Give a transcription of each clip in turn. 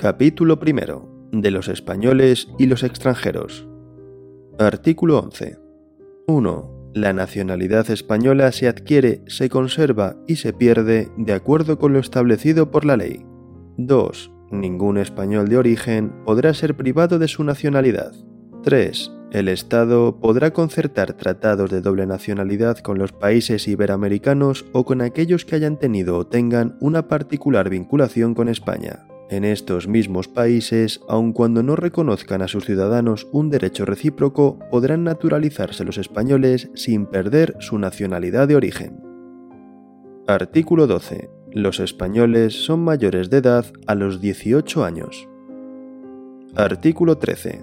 Capítulo primero. De los españoles y los extranjeros. Artículo 11. 1. La nacionalidad española se adquiere, se conserva y se pierde de acuerdo con lo establecido por la ley. 2. Ningún español de origen podrá ser privado de su nacionalidad. 3. El Estado podrá concertar tratados de doble nacionalidad con los países iberoamericanos o con aquellos que hayan tenido o tengan una particular vinculación con España. En estos mismos países, aun cuando no reconozcan a sus ciudadanos un derecho recíproco, podrán naturalizarse los españoles sin perder su nacionalidad de origen. Artículo 12. Los españoles son mayores de edad a los 18 años. Artículo 13.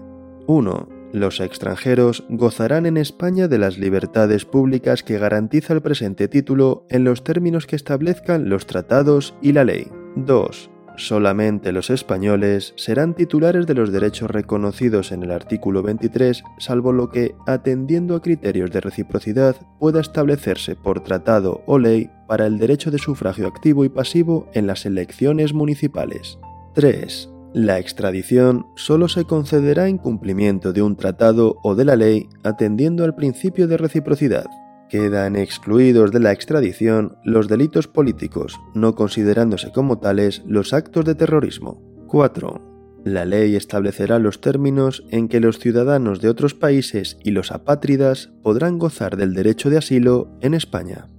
1. Los extranjeros gozarán en España de las libertades públicas que garantiza el presente título en los términos que establezcan los tratados y la ley. 2 Solamente los españoles serán titulares de los derechos reconocidos en el artículo 23, salvo lo que, atendiendo a criterios de reciprocidad, pueda establecerse por tratado o ley para el derecho de sufragio activo y pasivo en las elecciones municipales. 3. La extradición solo se concederá en cumplimiento de un tratado o de la ley atendiendo al principio de reciprocidad. Quedan excluidos de la extradición los delitos políticos, no considerándose como tales los actos de terrorismo. 4. La ley establecerá los términos en que los ciudadanos de otros países y los apátridas podrán gozar del derecho de asilo en España.